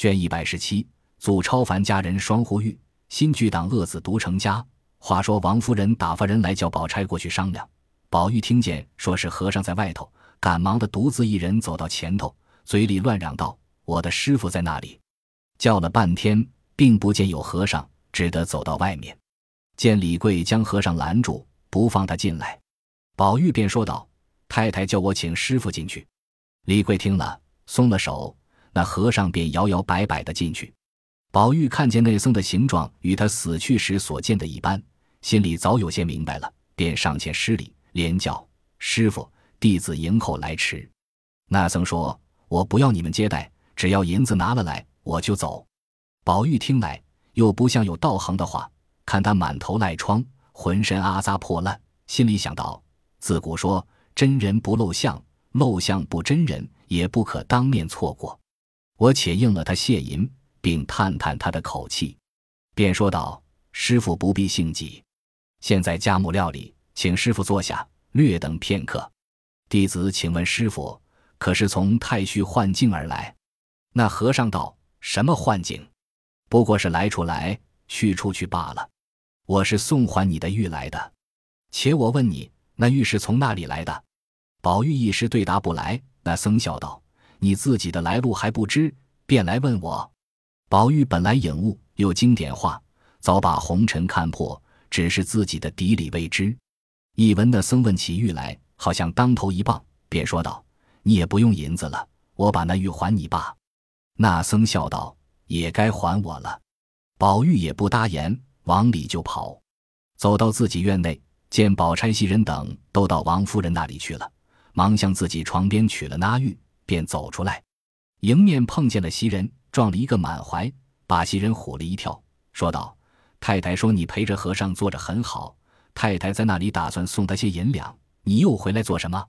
卷一百十七，祖超凡家人双呼吁，新剧党恶子独成家。话说王夫人打发人来叫宝钗过去商量。宝玉听见说是和尚在外头，赶忙的独自一人走到前头，嘴里乱嚷道：“我的师傅在那里？”叫了半天，并不见有和尚，只得走到外面，见李贵将和尚拦住，不放他进来。宝玉便说道：“太太叫我请师傅进去。”李贵听了，松了手。那和尚便摇摇摆摆的进去，宝玉看见那僧的形状与他死去时所见的一般，心里早有些明白了，便上前施礼，连叫师傅，弟子迎候来迟。那僧说：“我不要你们接待，只要银子拿了来，我就走。”宝玉听来又不像有道行的话，看他满头赖疮，浑身阿扎破烂，心里想到：自古说真人不露相，露相不真人，也不可当面错过。我且应了他谢银，并探探他的口气，便说道：“师傅不必性急，现在家母料理，请师傅坐下，略等片刻。弟子请问师傅，可是从太虚幻境而来？”那和尚道：“什么幻境？不过是来处来，去处去罢了。我是送还你的玉来的。且我问你，那玉是从哪里来的？”宝玉一时对答不来。那僧笑道。你自己的来路还不知，便来问我。宝玉本来颖悟，又经典化，早把红尘看破，只是自己的底里未知。一闻那僧问起玉来，好像当头一棒，便说道：“你也不用银子了，我把那玉还你罢。”那僧笑道：“也该还我了。”宝玉也不答言，往里就跑。走到自己院内，见宝钗、袭人等都到王夫人那里去了，忙向自己床边取了那玉。便走出来，迎面碰见了袭人，撞了一个满怀，把袭人唬了一跳，说道：“太太说你陪着和尚坐着很好，太太在那里打算送他些银两，你又回来做什么？”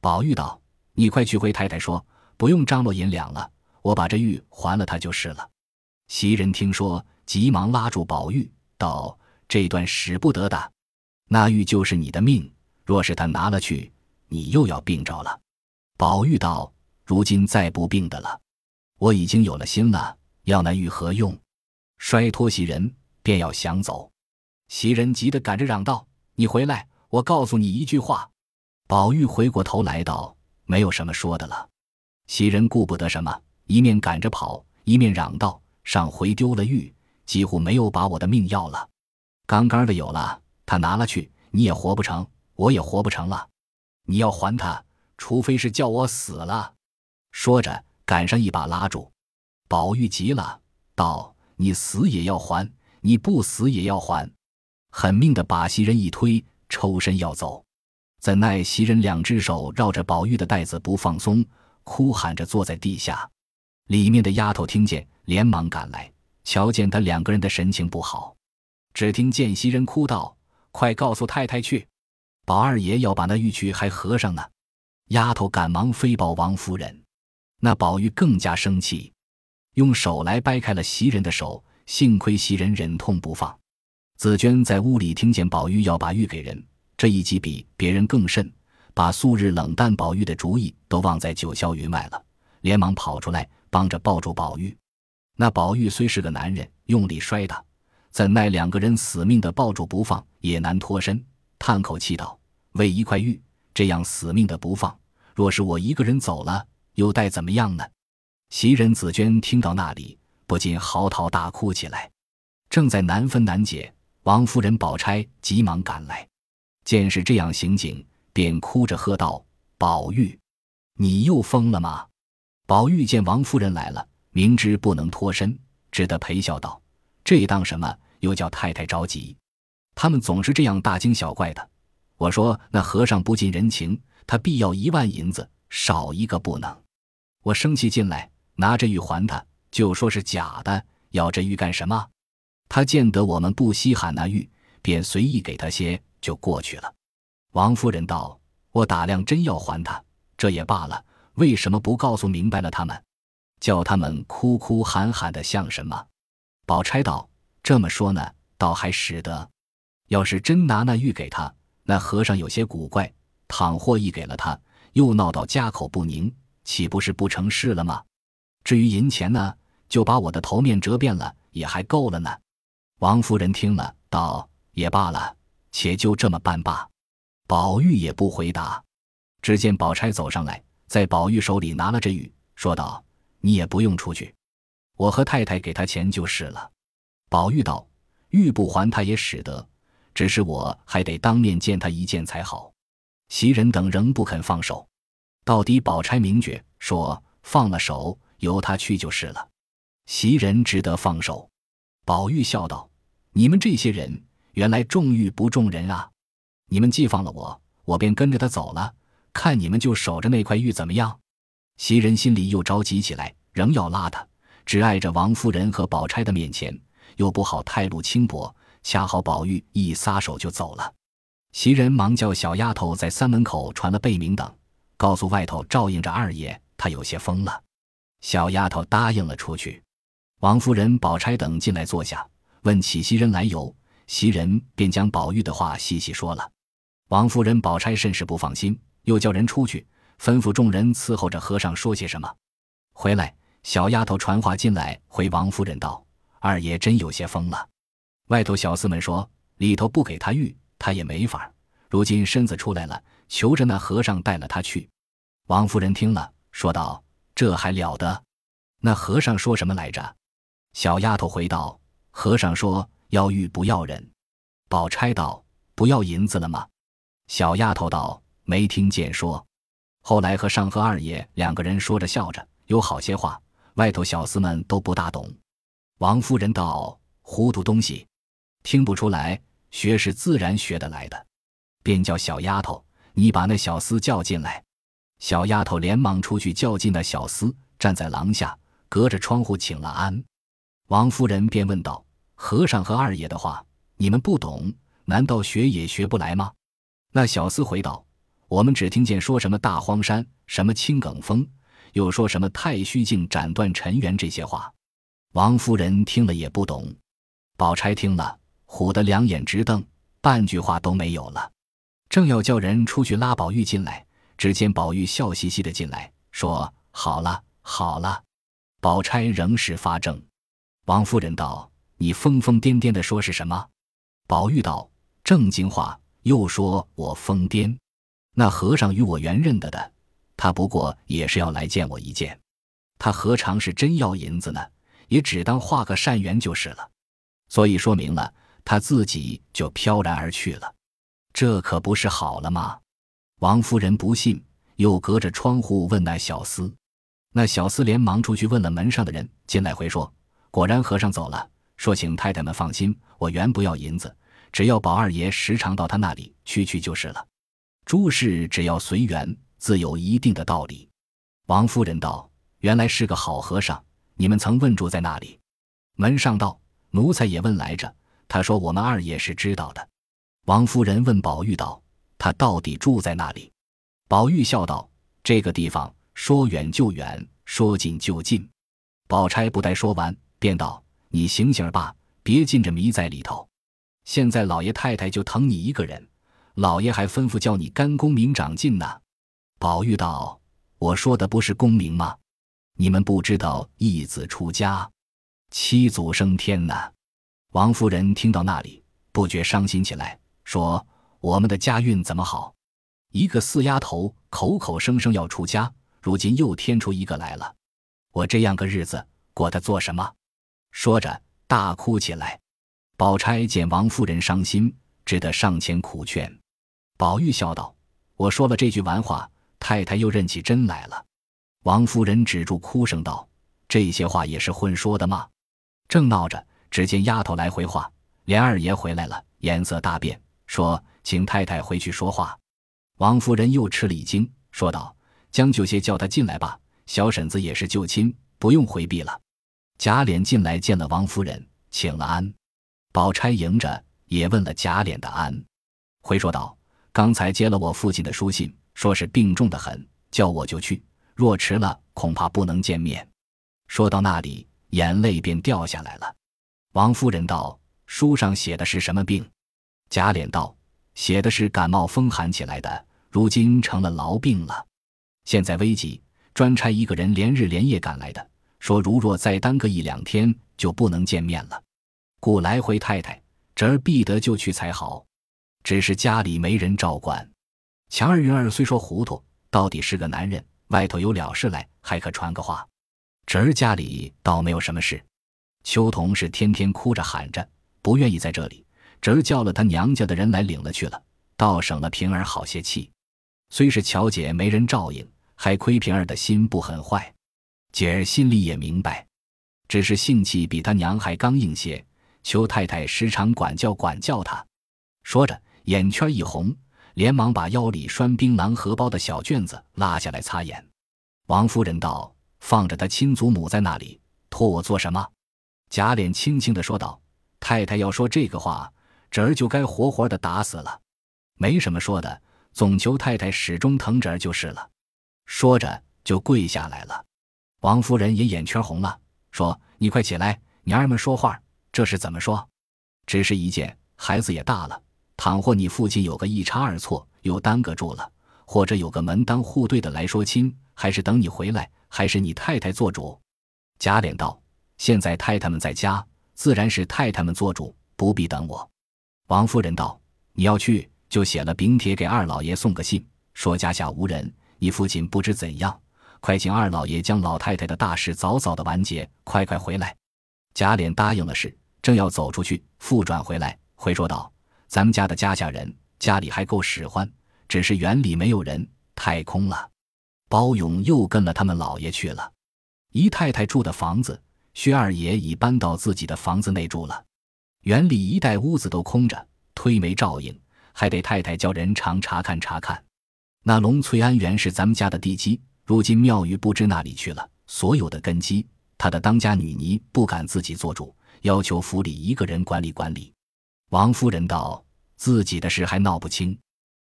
宝玉道：“你快去回太太说，不用张罗银两了，我把这玉还了他就是了。”袭人听说，急忙拉住宝玉道：“这段使不得的，那玉就是你的命，若是他拿了去，你又要病着了。”宝玉道。如今再不病的了，我已经有了心了，要那玉何用？摔脱袭人，便要想走。袭人急得赶着嚷道：“你回来！我告诉你一句话。”宝玉回过头来道：“没有什么说的了。”袭人顾不得什么，一面赶着跑，一面嚷道：“上回丢了玉，几乎没有把我的命要了。刚刚的有了，他拿了去，你也活不成，我也活不成了。你要还他，除非是叫我死了。”说着，赶上一把拉住，宝玉急了，道：“你死也要还，你不死也要还！”狠命的把袭人一推，抽身要走。怎奈袭人两只手绕着宝玉的带子不放松，哭喊着坐在地下。里面的丫头听见，连忙赶来，瞧见他两个人的神情不好，只听见袭人哭道：“快告诉太太去，宝二爷要把那玉去还和尚呢。”丫头赶忙飞报王夫人。那宝玉更加生气，用手来掰开了袭人的手，幸亏袭人忍痛不放。紫娟在屋里听见宝玉要把玉给人，这一击比别人更甚，把素日冷淡宝玉的主意都忘在九霄云外了，连忙跑出来帮着抱住宝玉。那宝玉虽是个男人，用力摔打，怎奈两个人死命的抱住不放，也难脱身，叹口气道：“为一块玉，这样死命的不放，若是我一个人走了。”又待怎么样呢？袭人、紫娟听到那里，不禁嚎啕大哭起来。正在难分难解，王夫人、宝钗急忙赶来，见是这样行景，便哭着喝道：“宝玉，你又疯了吗？”宝玉见王夫人来了，明知不能脱身，只得陪笑道：“这当什么？又叫太太着急。他们总是这样大惊小怪的。我说那和尚不近人情，他必要一万银子，少一个不能。”我生气进来，拿着玉还他，就说是假的。要这玉干什么？他见得我们不稀罕那玉，便随意给他些，就过去了。王夫人道：“我打量真要还他，这也罢了，为什么不告诉明白了他们，叫他们哭哭喊喊的像什么？”宝钗道：“这么说呢，倒还使得。要是真拿那玉给他，那和尚有些古怪；倘或一给了他，又闹到家口不宁。”岂不是不成事了吗？至于银钱呢，就把我的头面折遍了，也还够了呢。”王夫人听了，道：“也罢了，且就这么办吧。”宝玉也不回答。只见宝钗走上来，在宝玉手里拿了这玉，说道：“你也不用出去，我和太太给他钱就是了。”宝玉道：“玉不还他也使得，只是我还得当面见他一见才好。”袭人等仍不肯放手，到底宝钗明觉说：“放了手，由他去就是了。”袭人只得放手。宝玉笑道：“你们这些人，原来重玉不重人啊！你们既放了我，我便跟着他走了。看你们就守着那块玉怎么样？”袭人心里又着急起来，仍要拉他，只碍着王夫人和宝钗的面前，又不好太露轻薄。恰好宝玉一撒手就走了。袭人忙叫小丫头在三门口传了贝名等，告诉外头照应着二爷，他有些疯了。小丫头答应了出去。王夫人、宝钗等进来坐下，问起袭人来由，袭人便将宝玉的话细细说了。王夫人、宝钗甚是不放心，又叫人出去吩咐众人伺候着和尚说些什么。回来，小丫头传话进来，回王夫人道：“二爷真有些疯了。外头小厮们说里头不给他玉。”他也没法如今身子出来了，求着那和尚带了他去。王夫人听了，说道：“这还了得？那和尚说什么来着？”小丫头回道：“和尚说要玉不要人。”宝钗道：“不要银子了吗？”小丫头道：“没听见说。”后来和尚和二爷两个人说着笑着，有好些话，外头小厮们都不大懂。王夫人道：“糊涂东西，听不出来。”学是自然学得来的，便叫小丫头，你把那小厮叫进来。小丫头连忙出去叫进那小厮，站在廊下，隔着窗户请了安。王夫人便问道：“和尚和二爷的话，你们不懂，难道学也学不来吗？”那小厮回道：“我们只听见说什么大荒山，什么青埂峰，又说什么太虚镜斩断尘缘这些话。”王夫人听了也不懂，宝钗听了。唬得两眼直瞪，半句话都没有了。正要叫人出去拉宝玉进来，只见宝玉笑嘻嘻的进来，说：“好了，好了。”宝钗仍是发怔。王夫人道：“你疯疯癫癫的说是什么？”宝玉道：“正经话。”又说我疯癫。那和尚与我原认得的，他不过也是要来见我一见，他何尝是真要银子呢？也只当画个善缘就是了。所以说明了。他自己就飘然而去了，这可不是好了吗？王夫人不信，又隔着窗户问那小厮。那小厮连忙出去问了门上的人，进来回说：果然和尚走了，说请太太们放心，我原不要银子，只要宝二爷时常到他那里去去就是了。诸事只要随缘，自有一定的道理。王夫人道：原来是个好和尚，你们曾问住在那里？门上道：奴才也问来着。他说：“我们二爷是知道的。”王夫人问宝玉道：“他到底住在哪里？”宝玉笑道：“这个地方说远就远，说近就近。”宝钗不待说完，便道：“你醒醒吧，别进着迷在里头。现在老爷太太就疼你一个人，老爷还吩咐叫你干功名长进呢。”宝玉道：“我说的不是功名吗？你们不知道义子出家，七祖升天呢。”王夫人听到那里，不觉伤心起来，说：“我们的家运怎么好？一个四丫头口口声声要出家，如今又添出一个来了，我这样个日子过得做什么？”说着大哭起来。宝钗见王夫人伤心，只得上前苦劝。宝玉笑道：“我说了这句玩话，太太又认起真来了。”王夫人止住哭声，道：“这些话也是混说的吗？”正闹着。只见丫头来回话，连二爷回来了，颜色大变，说：“请太太回去说话。”王夫人又吃了一惊，说道：“将就些，叫他进来吧。小婶子也是旧亲，不用回避了。”贾琏进来见了王夫人，请了安。宝钗迎着，也问了贾琏的安，回说道：“刚才接了我父亲的书信，说是病重的很，叫我就去。若迟了，恐怕不能见面。”说到那里，眼泪便掉下来了。王夫人道：“书上写的是什么病？”贾琏道：“写的是感冒风寒起来的，如今成了痨病了。现在危急，专差一个人连日连夜赶来的，说如若再耽搁一两天，就不能见面了。故来回太太，侄儿必得就去才好。只是家里没人照管。强儿云儿虽说糊涂，到底是个男人，外头有了事来，还可传个话。侄儿家里倒没有什么事。秋桐是天天哭着喊着，不愿意在这里。侄儿叫了他娘家的人来领了去了，倒省了平儿好些气。虽是乔姐没人照应，还亏平儿的心不很坏。姐儿心里也明白，只是性气比他娘还刚硬些。求太太时常管教管教他，说着眼圈一红，连忙把腰里拴槟榔荷包的小卷子拉下来擦眼。王夫人道：“放着他亲祖母在那里，托我做什么？”贾琏轻轻的说道：“太太要说这个话，侄儿就该活活的打死了。没什么说的，总求太太始终疼侄儿就是了。”说着就跪下来了。王夫人也眼圈红了，说：“你快起来，娘儿们说话，这是怎么说？只是一件，孩子也大了，倘或你父亲有个一差二错，又耽搁住了，或者有个门当户对的来说亲，还是等你回来，还是你太太做主？”贾琏道。现在太太们在家，自然是太太们做主，不必等我。王夫人道：“你要去，就写了禀帖给二老爷送个信，说家下无人，你父亲不知怎样，快请二老爷将老太太的大事早早的完结，快快回来。”贾琏答应了事，正要走出去，复转回来，回说道：“咱们家的家下人，家里还够使唤，只是园里没有人，太空了。包勇又跟了他们老爷去了，姨太太住的房子。”薛二爷已搬到自己的房子内住了，园里一带屋子都空着，推没照应，还得太太叫人常查看查看。那龙翠庵原是咱们家的地基，如今庙宇不知哪里去了，所有的根基，他的当家女尼不敢自己做主，要求府里一个人管理管理。王夫人道：“自己的事还闹不清，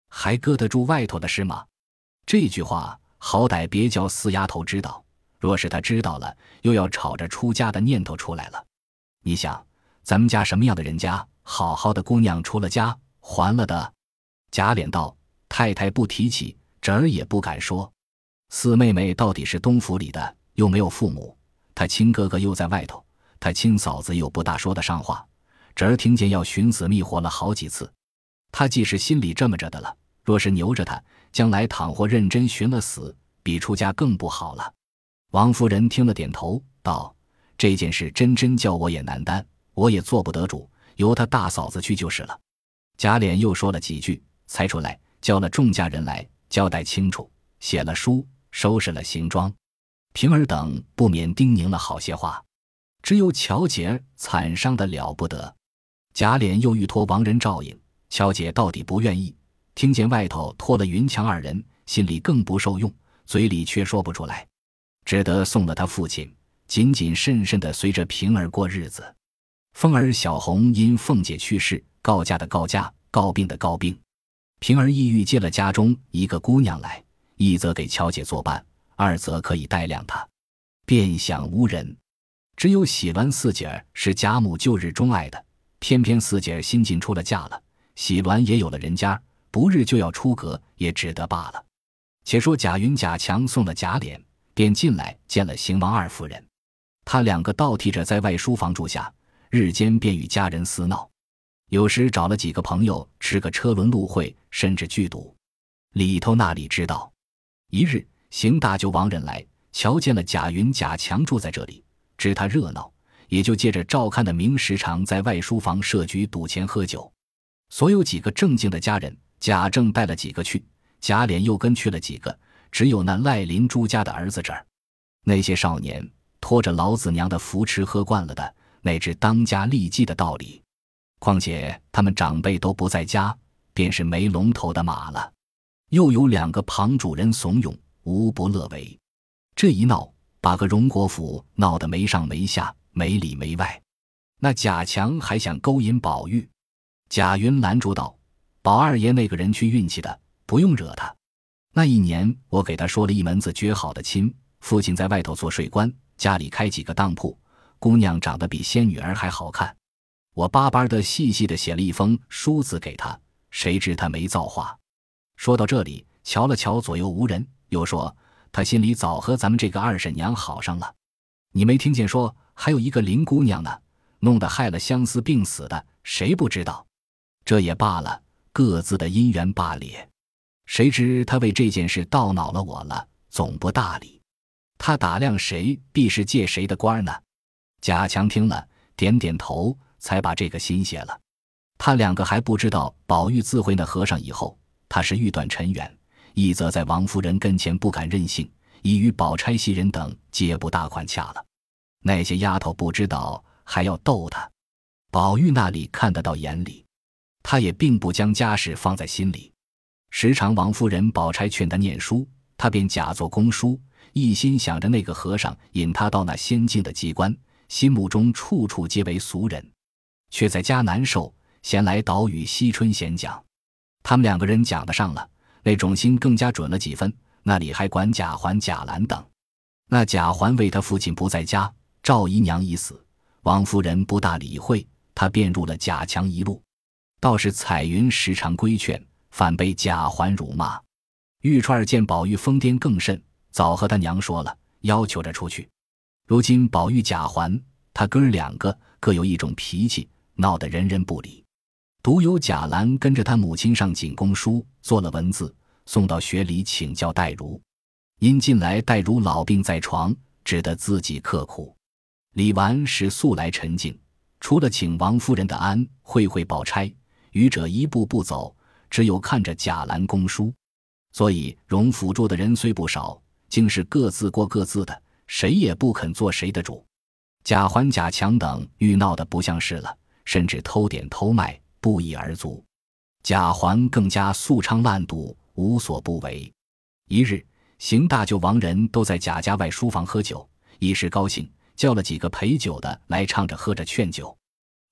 还搁得住外头的事吗？”这句话好歹别叫四丫头知道。若是她知道了，又要吵着出家的念头出来了。你想，咱们家什么样的人家？好好的姑娘出了家，还了的。贾琏道：“太太不提起，侄儿也不敢说。四妹妹到底是东府里的，又没有父母，她亲哥哥又在外头，她亲嫂子又不大说得上话。侄儿听见要寻死觅活了好几次，他既是心里这么着的了，若是牛着他，将来倘或认真寻了死，比出家更不好了。”王夫人听了，点头道：“这件事真真叫我也难担，我也做不得主，由他大嫂子去就是了。”贾琏又说了几句，才出来叫了众家人来交代清楚，写了书，收拾了行装。平儿等不免叮咛了好些话，只有乔姐儿惨伤的了不得。贾琏又欲托王人照应，乔姐到底不愿意。听见外头托了云强二人，心里更不受用，嘴里却说不出来。只得送了他父亲，谨谨慎慎的随着平儿过日子。凤儿、小红因凤姐去世，告假的告假，告病的告病。平儿意欲接了家中一个姑娘来，一则给乔姐作伴，二则可以带量她。便想无人，只有喜鸾四姐儿是贾母旧日钟爱的，偏偏四姐儿新近出了嫁了，喜鸾也有了人家，不日就要出阁，也只得罢了。且说贾云、贾强送了贾琏。便进来见了邢王二夫人，他两个倒替着在外书房住下，日间便与家人私闹，有时找了几个朋友吃个车轮路会，甚至聚赌。里头那里知道，一日邢大舅王人来，瞧见了贾云、贾强住在这里，知他热闹，也就借着照看的明时常在外书房设局赌钱喝酒。所有几个正经的家人，贾政带了几个去，贾琏又跟去了几个。只有那赖林朱家的儿子这儿，那些少年拖着老子娘的扶持喝惯了的，那知当家立继的道理。况且他们长辈都不在家，便是没龙头的马了。又有两个旁主人怂恿，无不乐为。这一闹，把个荣国府闹得没上没下，没里没外。那贾强还想勾引宝玉，贾云拦住道：“宝二爷那个人去运气的，不用惹他。”那一年，我给他说了一门子绝好的亲。父亲在外头做税官，家里开几个当铺，姑娘长得比仙女儿还好看。我巴巴的、细细的写了一封书子给她，谁知她没造化。说到这里，瞧了瞧左右无人，又说她心里早和咱们这个二婶娘好上了。你没听见说还有一个林姑娘呢，弄得害了相思病死的，谁不知道？这也罢了，各自的姻缘罢了。谁知他为这件事倒恼了我了，总不大理。他打量谁，必是借谁的官呢？贾强听了，点点头，才把这个心写了。他两个还不知道，宝玉自会那和尚以后，他是欲断尘缘，一则在王夫人跟前不敢任性，已与宝钗袭人等皆不大款洽了。那些丫头不知道，还要逗他。宝玉那里看得到眼里，他也并不将家事放在心里。时常王夫人、宝钗劝他念书，他便假作公书，一心想着那个和尚引他到那仙境的机关，心目中处处皆为俗人，却在家难受。闲来倒与惜春闲讲，他们两个人讲得上了，那种心更加准了几分。那里还管贾环、贾兰等。那贾环为他父亲不在家，赵姨娘已死，王夫人不大理会，他便入了贾强一路。倒是彩云时常规劝，反被贾环辱骂。玉钏见宝玉疯癫更甚，早和他娘说了，要求着出去。如今宝玉、贾环，他哥儿两个各有一种脾气，闹得人人不理。独有贾兰跟着他母亲上锦宫书，做了文字，送到学里请教黛如。因近来黛如老病在床，只得自己刻苦。李纨是素来沉静，除了请王夫人的安，会会宝钗，余者一步步走，只有看着贾兰公书。所以荣府住的人虽不少，竟是各自过各自的，谁也不肯做谁的主。贾环、贾强等愈闹得不像是了，甚至偷点偷卖。不一而足，贾环更加素昌烂赌，无所不为。一日，邢大舅、王仁都在贾家外书房喝酒，一时高兴，叫了几个陪酒的来唱着喝着劝酒。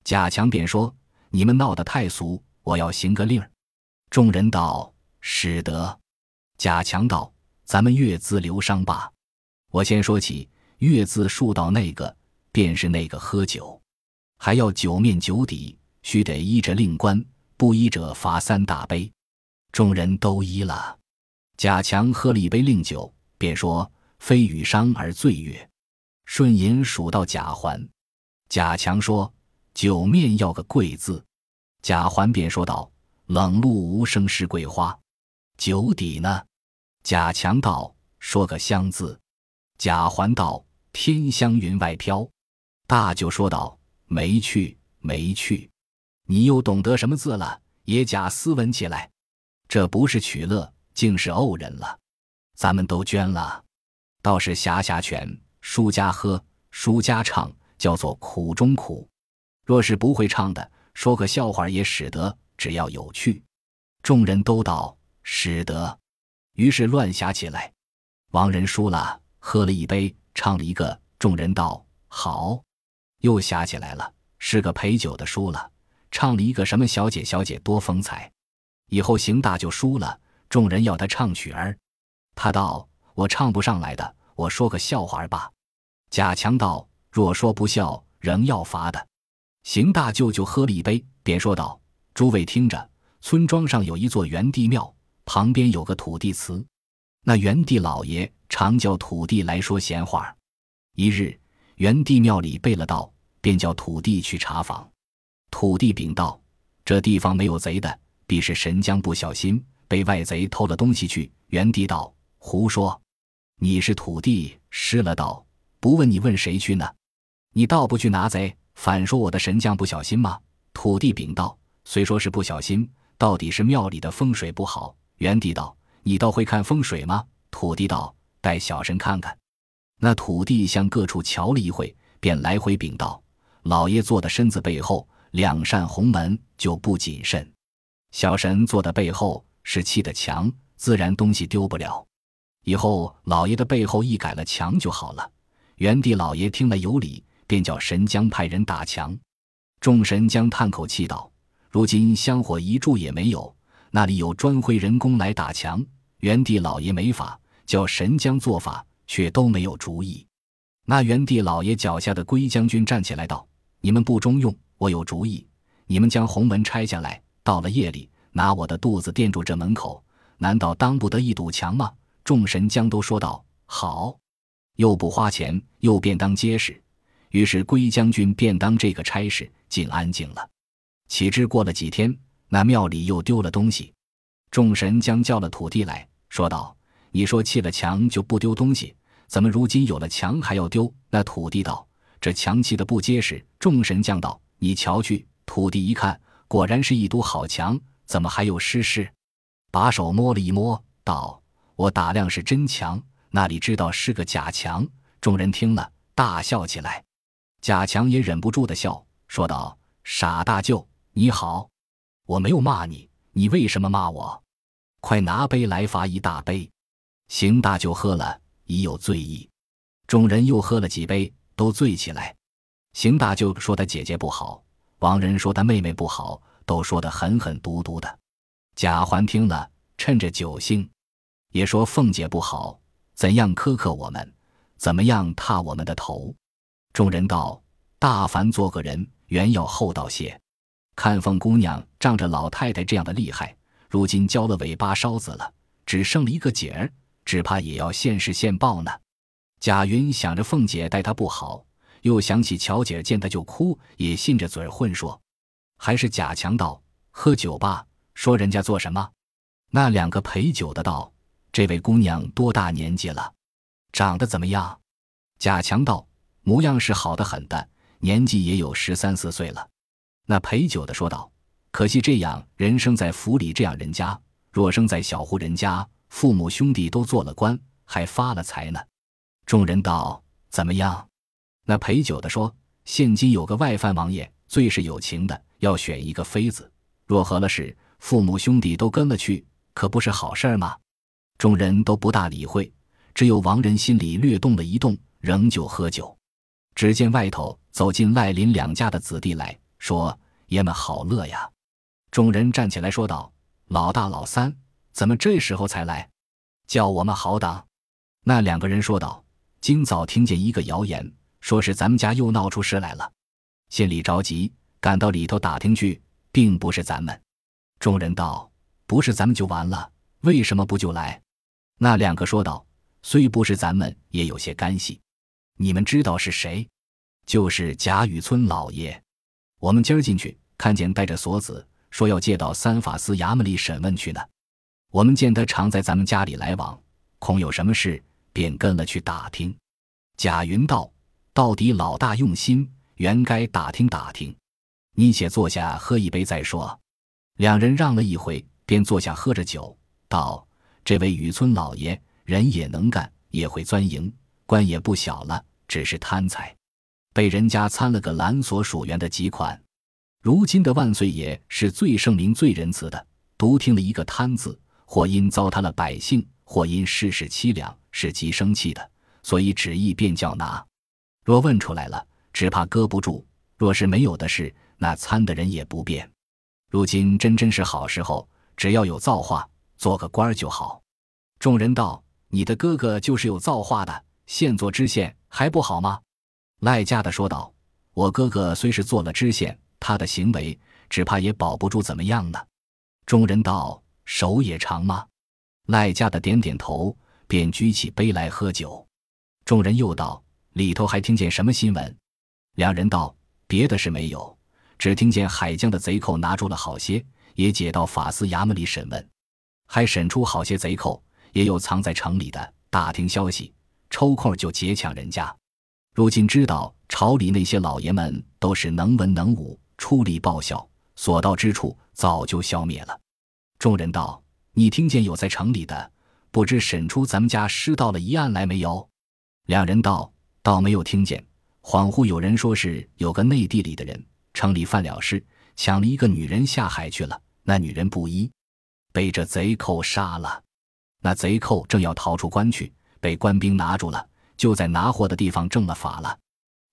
贾强便说：“你们闹得太俗，我要行个令儿。”众人道：“使得。”贾强道：“咱们月资留商罢。我先说起，月字数到那个，便是那个喝酒，还要酒面酒底。”须得依着令官，不依者罚三大杯。众人都依了。贾强喝了一杯令酒，便说：“非与商而醉月。”顺银数到贾环。贾强说：“酒面要个贵字。”贾环便说道：“冷露无声是桂花。”酒底呢？贾强道：“说个香字。”贾环道：“天香云外飘。”大舅说道：“没去，没去。”你又懂得什么字了？也假斯文起来，这不是取乐，竟是怄人了。咱们都捐了，倒是侠侠拳，输家喝，输家唱，叫做苦中苦。若是不会唱的，说个笑话也使得，只要有趣。众人都道使得，于是乱侠起来。王仁输了，喝了一杯，唱了一个。众人道好，又侠起来了，是个陪酒的输了。唱了一个什么小姐小姐多风采，以后邢大就输了，众人要他唱曲儿，他道我唱不上来的，我说个笑话儿吧。贾强道若说不笑，仍要罚的。邢大舅舅喝了一杯，便说道：诸位听着，村庄上有一座元帝庙，旁边有个土地祠，那元帝老爷常叫土地来说闲话。一日，元帝庙里备了道，便叫土地去查访。土地禀道：“这地方没有贼的，必是神将不小心被外贼偷了东西去。”元帝道：“胡说！你是土地失了道，不问你问谁去呢？你倒不去拿贼，反说我的神将不小心吗？”土地禀道：“虽说是不小心，到底是庙里的风水不好。”元帝道：“你倒会看风水吗？”土地道：“带小神看看。”那土地向各处瞧了一会，便来回禀道：“老爷坐的身子背后。”两扇红门就不谨慎，小神坐的背后是砌的墙，自然东西丢不了。以后老爷的背后一改了墙就好了。元帝老爷听了有理，便叫神将派人打墙。众神将叹口气道：“如今香火一柱也没有，那里有专会人工来打墙？”元帝老爷没法，叫神将做法，却都没有主意。那元帝老爷脚下的龟将军站起来道：“你们不中用。”我有主意，你们将红门拆下来，到了夜里拿我的肚子垫住这门口，难道当不得一堵墙吗？众神将都说道：“好。”又不花钱，又便当结实，于是龟将军便当这个差事，竟安静了。岂知过了几天，那庙里又丢了东西。众神将叫了土地来说道：“你说砌了墙就不丢东西，怎么如今有了墙还要丢？”那土地道：“这墙砌的不结实。”众神将道：“你瞧去。”土地一看，果然是一堵好墙，怎么还有尸尸？把手摸了一摸，道：“我打量是真墙，那里知道是个假墙？”众人听了，大笑起来。贾强也忍不住的笑，说道：“傻大舅，你好，我没有骂你，你为什么骂我？快拿杯来罚一大杯。”邢大舅喝了，已有醉意。众人又喝了几杯，都醉起来。邢大舅说他姐姐不好。王仁说他妹妹不好，都说得狠狠毒毒的。贾环听了，趁着酒兴，也说凤姐不好，怎样苛刻我们，怎么样踏我们的头。众人道：“大凡做个人，原要厚道些。看凤姑娘仗着老太太这样的厉害，如今交了尾巴梢子了，只剩了一个姐儿，只怕也要现世现报呢。”贾云想着凤姐待他不好。又想起乔姐见他就哭，也信着嘴混说，还是贾强道：“喝酒吧，说人家做什么？”那两个陪酒的道：“这位姑娘多大年纪了？长得怎么样？”贾强道：“模样是好的很的，年纪也有十三四岁了。”那陪酒的说道：“可惜这样人生在府里这样人家，若生在小户人家，父母兄弟都做了官，还发了财呢。”众人道：“怎么样？”那陪酒的说：“现今有个外藩王爷，最是有情的，要选一个妃子。若合了事，父母兄弟都跟了去，可不是好事儿吗？”众人都不大理会，只有王仁心里略动了一动，仍旧喝酒。只见外头走进赖林两家的子弟来说：“爷们好乐呀！”众人站起来说道：“老大、老三，怎么这时候才来？叫我们好等。”那两个人说道：“今早听见一个谣言。”说是咱们家又闹出事来了，心里着急，赶到里头打听去，并不是咱们。众人道：“不是咱们就完了，为什么不就来？”那两个说道：“虽不是咱们，也有些干系。你们知道是谁？就是贾雨村老爷。我们今儿进去，看见带着锁子，说要借到三法司衙门里审问去呢。我们见他常在咱们家里来往，恐有什么事，便跟了去打听。”贾云道。到底老大用心，原该打听打听。你且坐下喝一杯再说。两人让了一回，便坐下喝着酒，道：“这位雨村老爷人也能干，也会钻营，官也不小了，只是贪财，被人家参了个蓝所属员的几款。如今的万岁爷是最圣明、最仁慈的，独听了一个贪字，或因糟蹋了百姓，或因世事凄凉，是极生气的，所以旨意便叫拿。”若问出来了，只怕搁不住；若是没有的事，那参的人也不便。如今真真是好时候，只要有造化，做个官儿就好。众人道：“你的哥哥就是有造化的，现做知县还不好吗？”赖家的说道：“我哥哥虽是做了知县，他的行为只怕也保不住怎么样呢。”众人道：“手也长吗？”赖家的点点头，便举起杯来喝酒。众人又道。里头还听见什么新闻？两人道：“别的事没有，只听见海江的贼寇拿住了好些，也解到法司衙门里审问，还审出好些贼寇，也有藏在城里的。打听消息，抽空就劫抢人家。如今知道朝里那些老爷们都是能文能武，出力报效，所到之处早就消灭了。”众人道：“你听见有在城里的，不知审出咱们家失盗了一案来没有？”两人道。倒没有听见，恍惚有人说是有个内地里的人，城里犯了事，抢了一个女人下海去了。那女人不依，被这贼寇杀了。那贼寇正要逃出关去，被官兵拿住了，就在拿货的地方正了法了。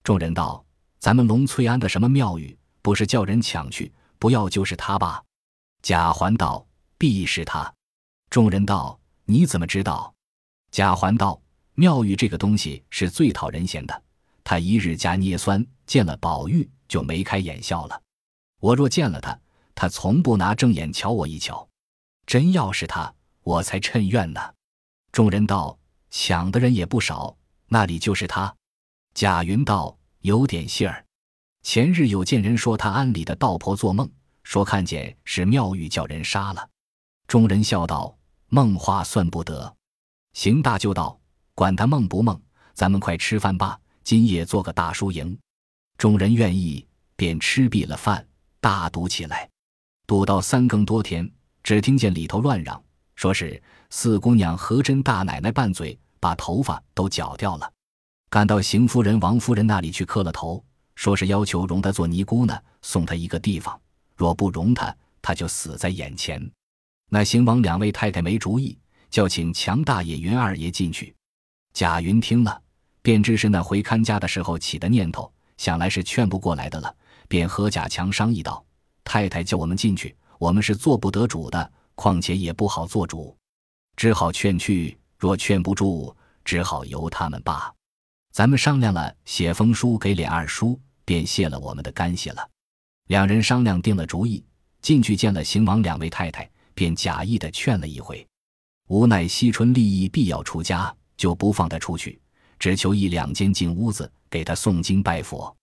众人道：“咱们龙翠庵的什么庙宇，不是叫人抢去，不要就是他吧？”贾环道：“必是他。”众人道：“你怎么知道？”贾环道。妙玉这个东西是最讨人嫌的，他一日加捏酸，见了宝玉就眉开眼笑了。我若见了他，他从不拿正眼瞧我一瞧。真要是他，我才趁怨呢。众人道：抢的人也不少，那里就是他。贾云道：“有点信儿。前日有见人说他庵里的道婆做梦，说看见是妙玉叫人杀了。”众人笑道：“梦话算不得。”邢大就道：“管他梦不梦，咱们快吃饭吧。今夜做个大输赢。”众人愿意，便吃毕了饭，大赌起来。赌到三更多天，只听见里头乱嚷，说是四姑娘和珍大奶奶拌嘴，把头发都绞掉了。赶到邢夫人、王夫人那里去磕了头，说是要求容她做尼姑呢，送她一个地方。若不容她，她就死在眼前。那邢王两位太太没主意，叫请强大爷、云二爷进去。贾云听了，便知是那回看家的时候起的念头，想来是劝不过来的了，便和贾强商议道：“太太叫我们进去，我们是做不得主的，况且也不好做主，只好劝去。若劝不住，只好由他们罢。咱们商量了，写封书给琏二叔，便谢了我们的干系了。”两人商量定了主意，进去见了邢王两位太太。便假意的劝了一回，无奈惜春立意必要出家，就不放他出去，只求一两间进屋子给他诵经拜佛。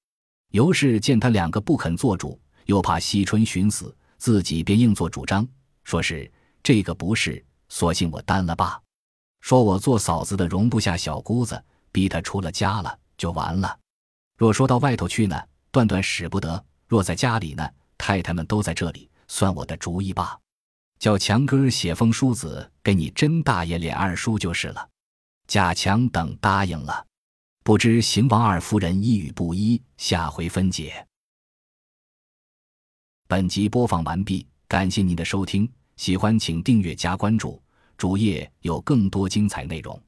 尤氏见他两个不肯做主，又怕惜春寻死，自己便硬做主张，说是这个不是，索性我担了吧。说我做嫂子的容不下小姑子，逼她出了家了就完了。若说到外头去呢，断断使不得；若在家里呢，太太们都在这里，算我的主意吧。叫强哥写封书子给你甄大爷、脸二叔就是了。贾强等答应了，不知邢王二夫人一语不一，下回分解。本集播放完毕，感谢您的收听，喜欢请订阅加关注，主页有更多精彩内容。